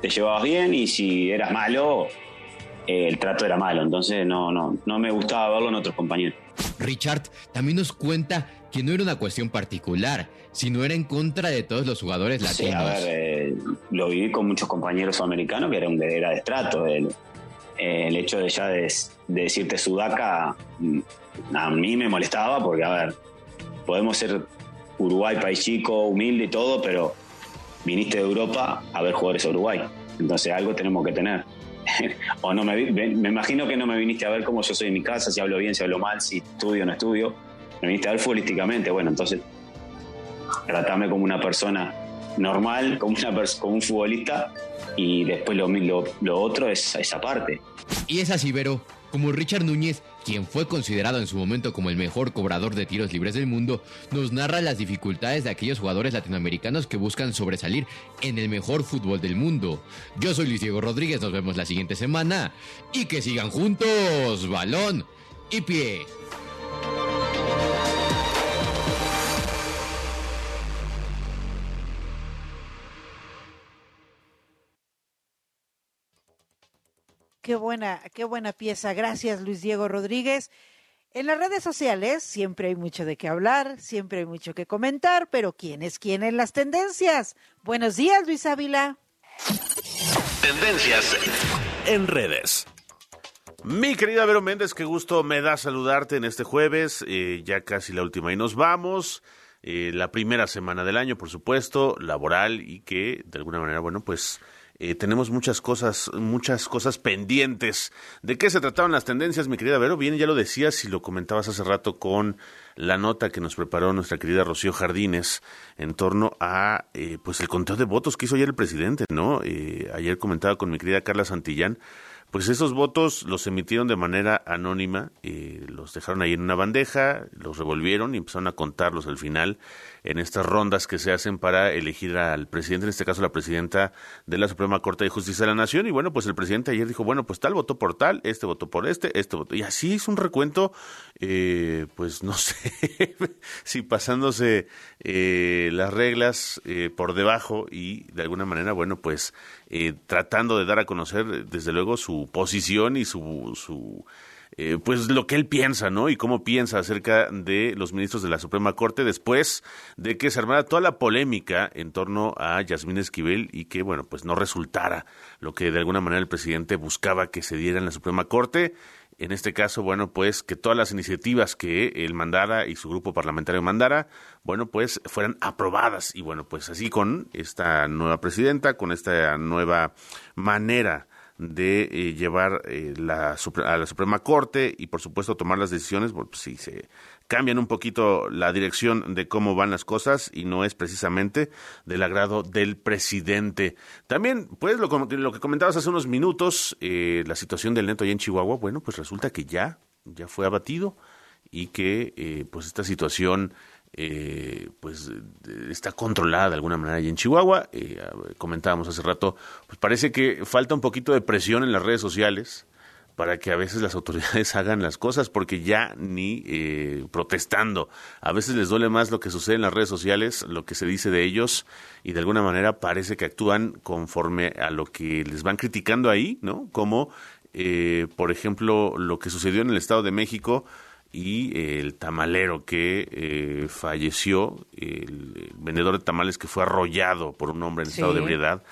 te llevabas bien y si eras malo eh, el trato era malo. Entonces no no no me gustaba verlo en otros compañeros Richard también nos cuenta que no era una cuestión particular, sino era en contra de todos los jugadores latinos. Sí, a ver, eh, lo viví con muchos compañeros americanos que era un era de estrato. El, el hecho de ya de, de, decirte sudaca mm, a mí me molestaba porque, a ver, podemos ser Uruguay, país chico, humilde y todo, pero viniste de Europa a ver jugadores a Uruguay. Entonces algo tenemos que tener. o no me, me imagino que no me viniste a ver como yo soy en mi casa, si hablo bien, si hablo mal, si estudio o no estudio me viniste a ver futbolísticamente, bueno, entonces tratame como una persona normal, como, una como un futbolista, y después lo, lo, lo otro es esa parte. Y es así, Vero, como Richard Núñez, quien fue considerado en su momento como el mejor cobrador de tiros libres del mundo, nos narra las dificultades de aquellos jugadores latinoamericanos que buscan sobresalir en el mejor fútbol del mundo. Yo soy Luis Diego Rodríguez, nos vemos la siguiente semana y que sigan juntos, balón y pie. Qué buena, qué buena pieza. Gracias, Luis Diego Rodríguez. En las redes sociales siempre hay mucho de qué hablar, siempre hay mucho que comentar, pero ¿quién es quién en las tendencias? Buenos días, Luis Ávila. Tendencias en redes. Mi querida Vero Méndez, qué gusto me da saludarte en este jueves, eh, ya casi la última y nos vamos. Eh, la primera semana del año, por supuesto, laboral y que de alguna manera, bueno, pues eh, tenemos muchas cosas, muchas cosas pendientes. ¿De qué se trataban las tendencias, mi querida Vero? Bien, ya lo decías y lo comentabas hace rato con la nota que nos preparó nuestra querida Rocío Jardines en torno a pues el conteo de votos que hizo ayer el presidente, ¿no? ayer comentaba con mi querida Carla Santillán pues esos votos los emitieron de manera anónima, eh, los dejaron ahí en una bandeja, los revolvieron y empezaron a contarlos al final en estas rondas que se hacen para elegir al presidente, en este caso la presidenta de la Suprema Corte de Justicia de la Nación. Y bueno, pues el presidente ayer dijo, bueno, pues tal votó por tal, este votó por este, este votó. Y así es un recuento, eh, pues no sé si pasándose eh, las reglas eh, por debajo y de alguna manera, bueno, pues eh, tratando de dar a conocer desde luego su posición y su... su eh, pues lo que él piensa, ¿no? Y cómo piensa acerca de los ministros de la Suprema Corte después de que se armara toda la polémica en torno a Yasmín Esquivel y que, bueno, pues no resultara lo que de alguna manera el presidente buscaba que se diera en la Suprema Corte. En este caso, bueno, pues que todas las iniciativas que él mandara y su grupo parlamentario mandara, bueno, pues fueran aprobadas. Y bueno, pues así con esta nueva presidenta, con esta nueva manera de eh, llevar eh, la, a la Suprema Corte y por supuesto tomar las decisiones, pues sí, se cambian un poquito la dirección de cómo van las cosas y no es precisamente del agrado del presidente. También, pues lo, lo que comentabas hace unos minutos, eh, la situación del neto allá en Chihuahua, bueno, pues resulta que ya, ya fue abatido y que pues esta situación eh, pues está controlada de alguna manera ahí en Chihuahua. Eh, comentábamos hace rato, pues parece que falta un poquito de presión en las redes sociales para que a veces las autoridades hagan las cosas, porque ya ni eh, protestando. A veces les duele más lo que sucede en las redes sociales, lo que se dice de ellos, y de alguna manera parece que actúan conforme a lo que les van criticando ahí, ¿no? Como, eh, por ejemplo, lo que sucedió en el Estado de México, y el tamalero que eh, falleció, el, vendedor de tamales que fue arrollado por un hombre en estado de ebriedad.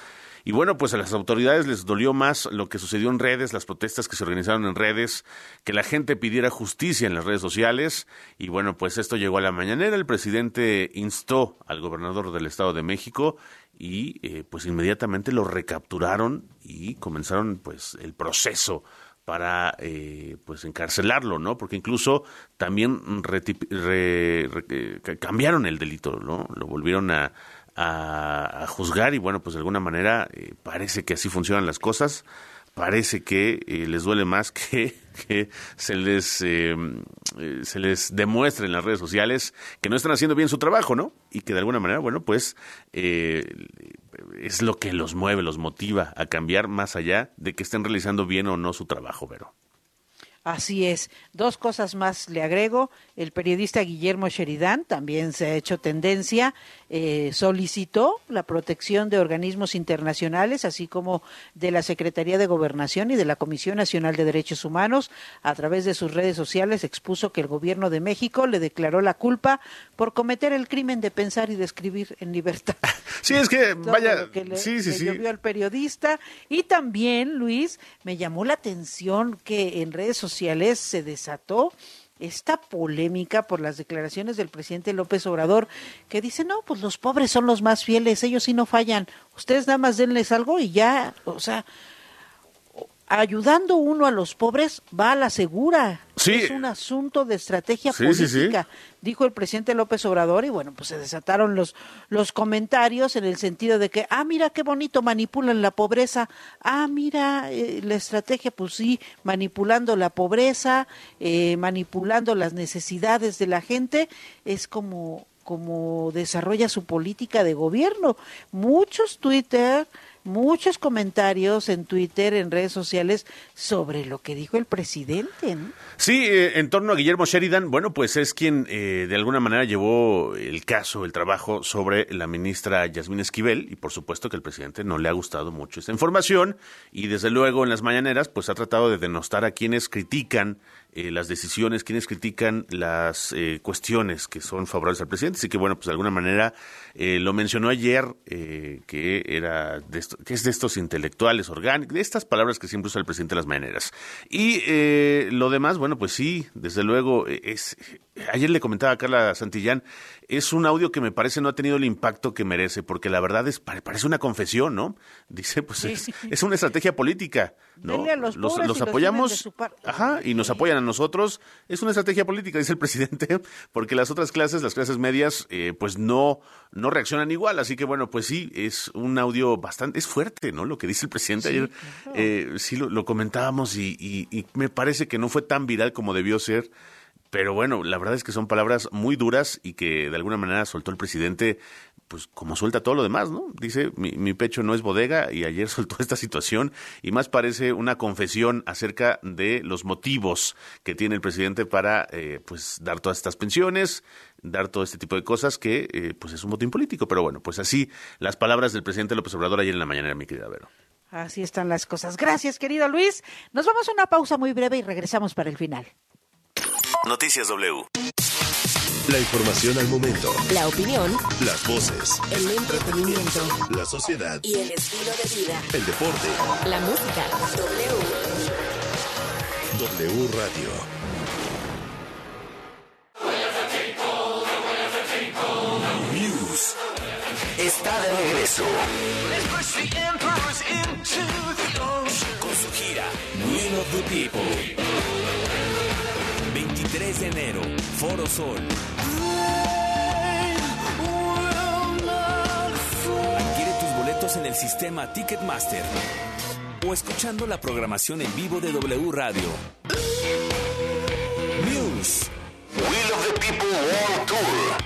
Y bueno, pues a las autoridades les dolió más lo que sucedió en redes, las protestas que se organizaron en redes, que la gente pidiera justicia en las redes sociales. Y bueno, pues esto llegó a la mañanera. El presidente instó al gobernador del Estado de México y eh, pues inmediatamente lo recapturaron y comenzaron pues el proceso para eh, pues encarcelarlo, ¿no? Porque incluso también cambiaron el delito, ¿no? Lo volvieron a, a, juzgar y bueno, pues de alguna manera eh, parece que así funcionan las cosas, parece que eh, les duele más que, que se les se les demuestre en las redes sociales que no están haciendo bien su trabajo, ¿no? Y que de alguna manera, bueno, pues es lo que los mueve, los motiva a cambiar más allá de que estén realizando bien o no su trabajo, Vero. Así es. Dos cosas más le agrego. El periodista Guillermo Sheridan también se ha hecho tendencia, eh, solicitó la protección de organismos internacionales, así como de la Secretaría de Gobernación y de la Comisión Nacional de Derechos Humanos. A través de sus redes sociales expuso que el gobierno de México le declaró la culpa por cometer el crimen de pensar y de escribir en libertad. Sí, es que vaya, que le, sí, sí, sí. al periodista. Y también, Luis, me llamó la atención que en redes sociales se desató esta polémica por las declaraciones del presidente López Obrador, que dice, no, pues los pobres son los más fieles, ellos sí no fallan, ustedes nada más denles algo y ya, o sea, ayudando uno a los pobres va a la segura. Es un asunto de estrategia política, dijo el presidente López Obrador y bueno, pues se desataron los los comentarios en el sentido de que, ah, mira qué bonito manipulan la pobreza, ah, mira eh, la estrategia, pues sí, manipulando la pobreza, eh, manipulando las necesidades de la gente, es como como desarrolla su política de gobierno. Muchos Twitter muchos comentarios en Twitter, en redes sociales, sobre lo que dijo el presidente. ¿no? Sí, eh, en torno a Guillermo Sheridan, bueno, pues es quien eh, de alguna manera llevó el caso, el trabajo sobre la ministra Yasmín Esquivel, y por supuesto que al presidente no le ha gustado mucho esta información, y desde luego en las mañaneras, pues ha tratado de denostar a quienes critican eh, las decisiones, quienes critican las eh, cuestiones que son favorables al presidente. Así que, bueno, pues de alguna manera eh, lo mencionó ayer, que era de que es de estos intelectuales orgánicos, de estas palabras que siempre usa el presidente de las maneras. Y lo demás, bueno, pues sí, desde luego es ayer le comentaba a Carla Santillán, es un audio que me parece no ha tenido el impacto que merece, porque la verdad es parece una confesión, ¿no? Dice, pues es, es, una estrategia política, ¿no? los, los, los apoyamos, ajá, y nos apoyan a nosotros. Es una estrategia política, dice el presidente, porque las otras clases, las clases medias, eh, pues no, no reaccionan igual. Así que bueno, pues sí, es un audio bastante, es fuerte, ¿no? Lo que dice el presidente ayer, eh, sí lo, lo comentábamos y, y, y me parece que no fue tan viral como debió ser. Pero bueno, la verdad es que son palabras muy duras y que de alguna manera soltó el presidente, pues como suelta todo lo demás, ¿no? Dice, mi, pecho no es bodega y ayer soltó esta situación y más parece una confesión acerca de los motivos que tiene el presidente para, eh, pues, dar todas estas pensiones, dar todo este tipo de cosas que, eh, pues, es un motín político. Pero bueno, pues así las palabras del presidente López Obrador ayer en la mañana, mi querida Vero. Así están las cosas. Gracias, querido Luis. Nos vamos a una pausa muy breve y regresamos para el final. Noticias W. La información al momento. La opinión. Las voces. El entretenimiento. La sociedad. Y el estilo de vida. El deporte. La música. W. W Radio. News. Está de regreso. Con su gira Will of the People. 23 de enero, Foro Sol. Adquiere tus boletos en el sistema Ticketmaster o escuchando la programación en vivo de W Radio. News. Will of the People World Tour.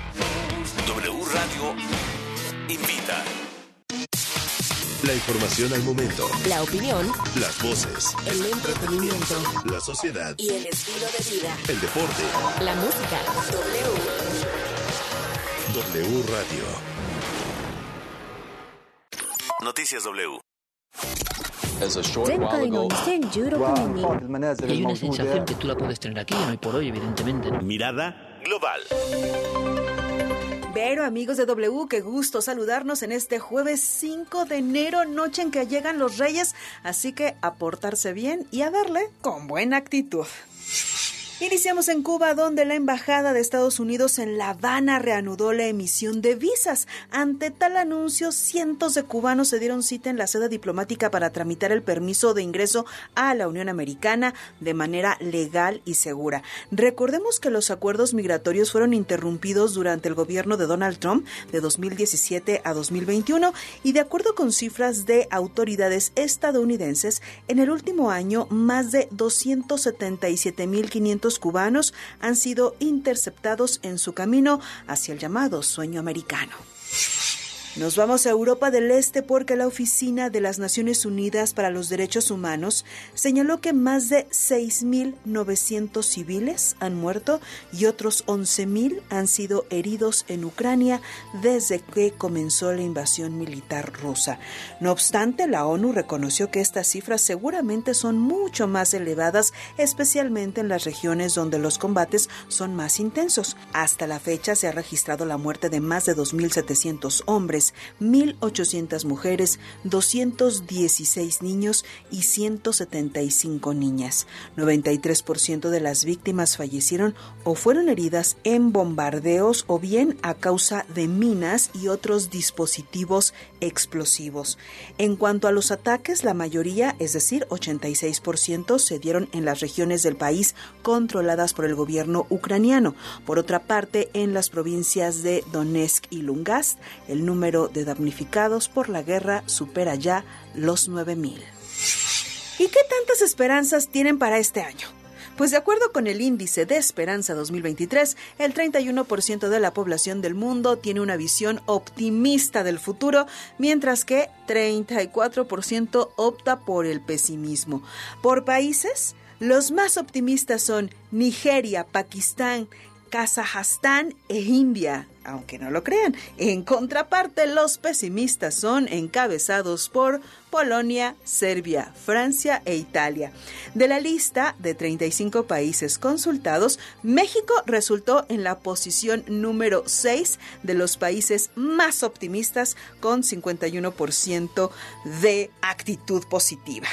W Radio invita. La información al momento. La opinión. Las voces. El entretenimiento. La sociedad. Y el estilo de vida. El deporte. La música. W. W Radio. Noticias W. Y hay una sensación que tú la puedes tener aquí, no hay por hoy, evidentemente. Mirada global. Pero amigos de W, qué gusto saludarnos en este jueves 5 de enero, noche en que llegan los reyes, así que a portarse bien y a verle con buena actitud. Iniciamos en Cuba, donde la Embajada de Estados Unidos en La Habana reanudó la emisión de visas. Ante tal anuncio, cientos de cubanos se dieron cita en la sede diplomática para tramitar el permiso de ingreso a la Unión Americana de manera legal y segura. Recordemos que los acuerdos migratorios fueron interrumpidos durante el gobierno de Donald Trump de 2017 a 2021 y de acuerdo con cifras de autoridades estadounidenses, en el último año más de 277.500 cubanos han sido interceptados en su camino hacia el llamado sueño americano. Nos vamos a Europa del Este porque la Oficina de las Naciones Unidas para los Derechos Humanos señaló que más de 6.900 civiles han muerto y otros 11.000 han sido heridos en Ucrania desde que comenzó la invasión militar rusa. No obstante, la ONU reconoció que estas cifras seguramente son mucho más elevadas, especialmente en las regiones donde los combates son más intensos. Hasta la fecha se ha registrado la muerte de más de 2.700 hombres 1.800 mujeres, 216 niños y 175 niñas. 93% de las víctimas fallecieron o fueron heridas en bombardeos o bien a causa de minas y otros dispositivos explosivos. En cuanto a los ataques, la mayoría, es decir, 86%, se dieron en las regiones del país controladas por el gobierno ucraniano. Por otra parte, en las provincias de Donetsk y Lungask, el número de damnificados por la guerra supera ya los 9.000. ¿Y qué tantas esperanzas tienen para este año? Pues de acuerdo con el índice de Esperanza 2023, el 31% de la población del mundo tiene una visión optimista del futuro, mientras que 34% opta por el pesimismo. Por países, los más optimistas son Nigeria, Pakistán, Kazajstán e India, aunque no lo crean. En contraparte, los pesimistas son encabezados por Polonia, Serbia, Francia e Italia. De la lista de 35 países consultados, México resultó en la posición número 6 de los países más optimistas con 51% de actitud positiva.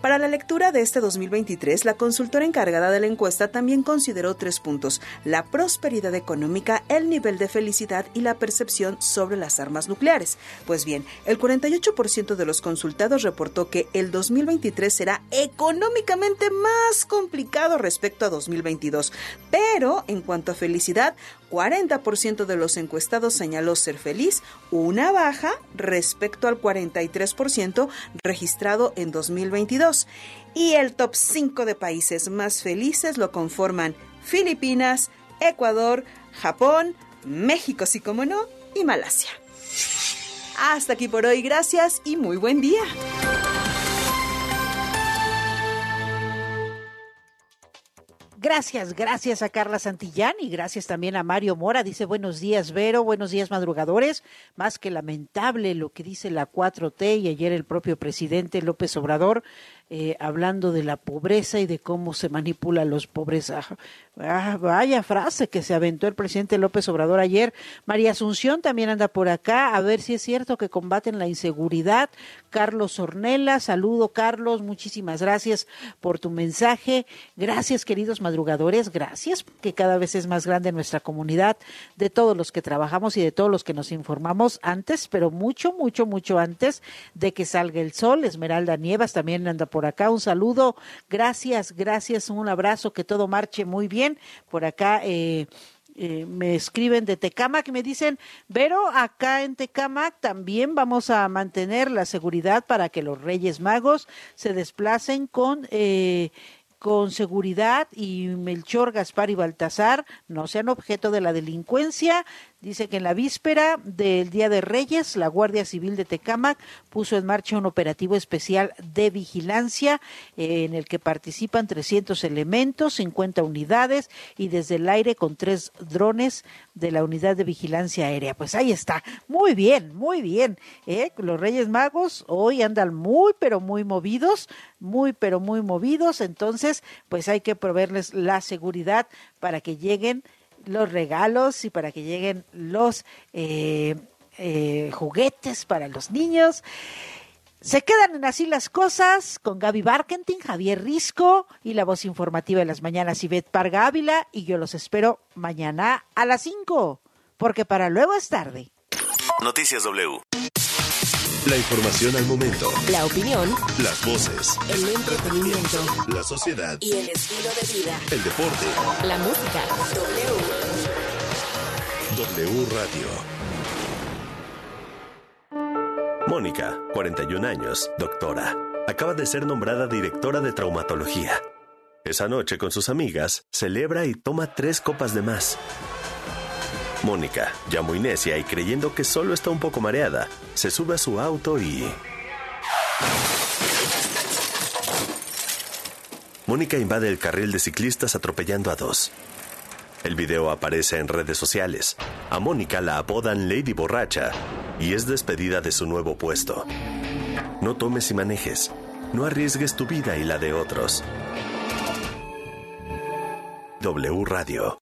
Para la lectura de este 2023, la consultora encargada de la encuesta también consideró tres puntos, la prosperidad económica, el nivel de felicidad y la percepción sobre las armas nucleares. Pues bien, el 48% de los consultados reportó que el 2023 será económicamente más complicado respecto a 2022, pero en cuanto a felicidad, 40% de los encuestados señaló ser feliz, una baja respecto al 43% registrado en 2022. Y el top 5 de países más felices lo conforman Filipinas, Ecuador, Japón, México, sí como no, y Malasia. Hasta aquí por hoy, gracias y muy buen día. Gracias, gracias a Carla Santillán y gracias también a Mario Mora. Dice buenos días, Vero, buenos días, madrugadores. Más que lamentable lo que dice la 4T y ayer el propio presidente López Obrador eh, hablando de la pobreza y de cómo se manipula a los pobres. Ah, ah, vaya frase que se aventó el presidente López Obrador ayer. María Asunción también anda por acá, a ver si es cierto que combaten la inseguridad. Carlos Ornella, saludo Carlos, muchísimas gracias por tu mensaje. Gracias queridos madrugadores, gracias que cada vez es más grande nuestra comunidad de todos los que trabajamos y de todos los que nos informamos antes, pero mucho, mucho, mucho antes de que salga el sol. Esmeralda Nievas también anda por acá. Un saludo, gracias, gracias, un abrazo, que todo marche muy bien. Por acá eh, eh, me escriben de Tecamac y me dicen, pero acá en Tecamac también vamos a mantener la seguridad para que los Reyes Magos se desplacen con... Eh, con seguridad y Melchor, Gaspar y Baltasar no sean objeto de la delincuencia Dice que en la víspera del Día de Reyes, la Guardia Civil de Tecámac puso en marcha un operativo especial de vigilancia eh, en el que participan 300 elementos, 50 unidades y desde el aire con tres drones de la unidad de vigilancia aérea. Pues ahí está. Muy bien, muy bien. ¿eh? Los Reyes Magos hoy andan muy, pero muy movidos, muy, pero muy movidos. Entonces, pues hay que proveerles la seguridad para que lleguen los regalos y para que lleguen los eh, eh, juguetes para los niños. Se quedan en así las cosas con Gaby Barkentin, Javier Risco y la voz informativa de las mañanas Ivette Parga Ávila y yo los espero mañana a las 5, porque para luego es tarde. Noticias W. La información al momento. La opinión. Las voces. El entretenimiento. La sociedad. Y el estilo de vida. El deporte. La música. W. W Radio. Mónica, 41 años, doctora. Acaba de ser nombrada directora de traumatología. Esa noche con sus amigas, celebra y toma tres copas de más. Mónica, ya muy necia y creyendo que solo está un poco mareada, se sube a su auto y... Mónica invade el carril de ciclistas atropellando a dos. El video aparece en redes sociales. A Mónica la apodan Lady Borracha y es despedida de su nuevo puesto. No tomes y manejes. No arriesgues tu vida y la de otros. W Radio.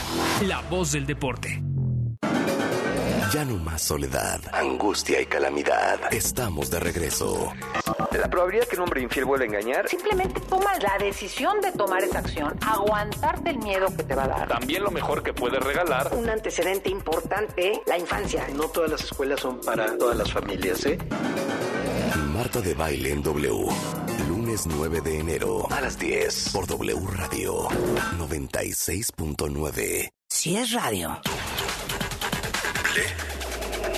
la voz del deporte. Ya no más soledad, angustia y calamidad. Estamos de regreso. La probabilidad que un hombre infiel vuelva a engañar. Simplemente tomas la decisión de tomar esa acción, aguantarte el miedo que te va a dar. También lo mejor que puedes regalar. Un antecedente importante, la infancia. No todas las escuelas son para todas las familias, ¿eh? Marta de Baile en W. Lunes 9 de enero a las 10 por W Radio 96.9. Si es radio.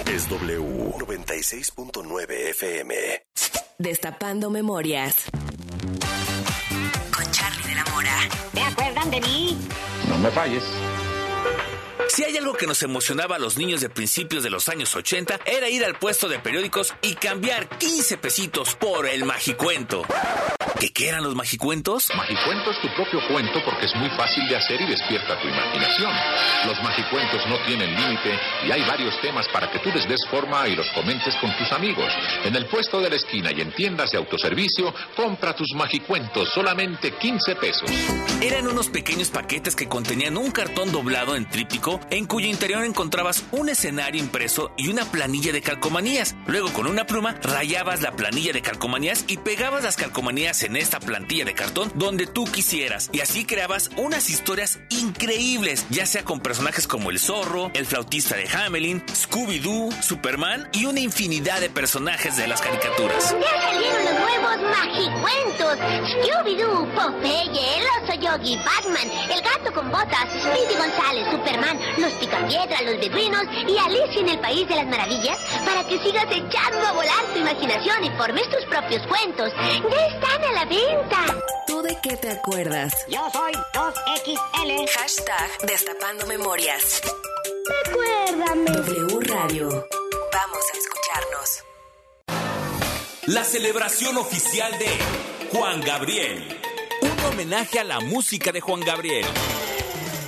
Es W 96.9 FM. Destapando memorias. Con Charlie de la Mora. ¿Te acuerdan de mí? No me falles. Si hay algo que nos emocionaba a los niños de principios de los años 80, era ir al puesto de periódicos y cambiar 15 pesitos por el magicuento. ¿Qué, qué eran los magicuentos? Magicuento es tu propio cuento porque es muy fácil de hacer y despierta tu imaginación. Los magicuentos no tienen límite y hay varios temas para que tú les des forma y los comentes con tus amigos. En el puesto de la esquina y en tiendas de autoservicio, compra tus magicuentos solamente 15 pesos. Eran unos pequeños paquetes que contenían un cartón doblado en en cuyo interior encontrabas un escenario impreso y una planilla de calcomanías. Luego con una pluma rayabas la planilla de calcomanías y pegabas las calcomanías en esta plantilla de cartón donde tú quisieras. Y así creabas unas historias increíbles, ya sea con personajes como el zorro, el flautista de Hamelin, Scooby-Doo, Superman y una infinidad de personajes de las caricaturas. Ya salieron los nuevos magicuentos. Scooby-Doo, Popeye, el oso Yogi, Batman, el gato con botas, Speedy González, Superman, los picapiedras, los beduinos y Alicia en el País de las Maravillas para que sigas echando a volar tu imaginación y formes tus propios cuentos. Ya están a la venta. ¿Tú de qué te acuerdas? Yo soy 2XL. Hashtag Destapando Memorias. Recuérdame. W Radio. Vamos a escucharnos. La celebración oficial de Juan Gabriel. Un homenaje a la música de Juan Gabriel.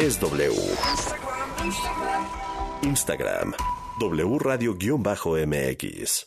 Es W. Instagram. W Radio-MX.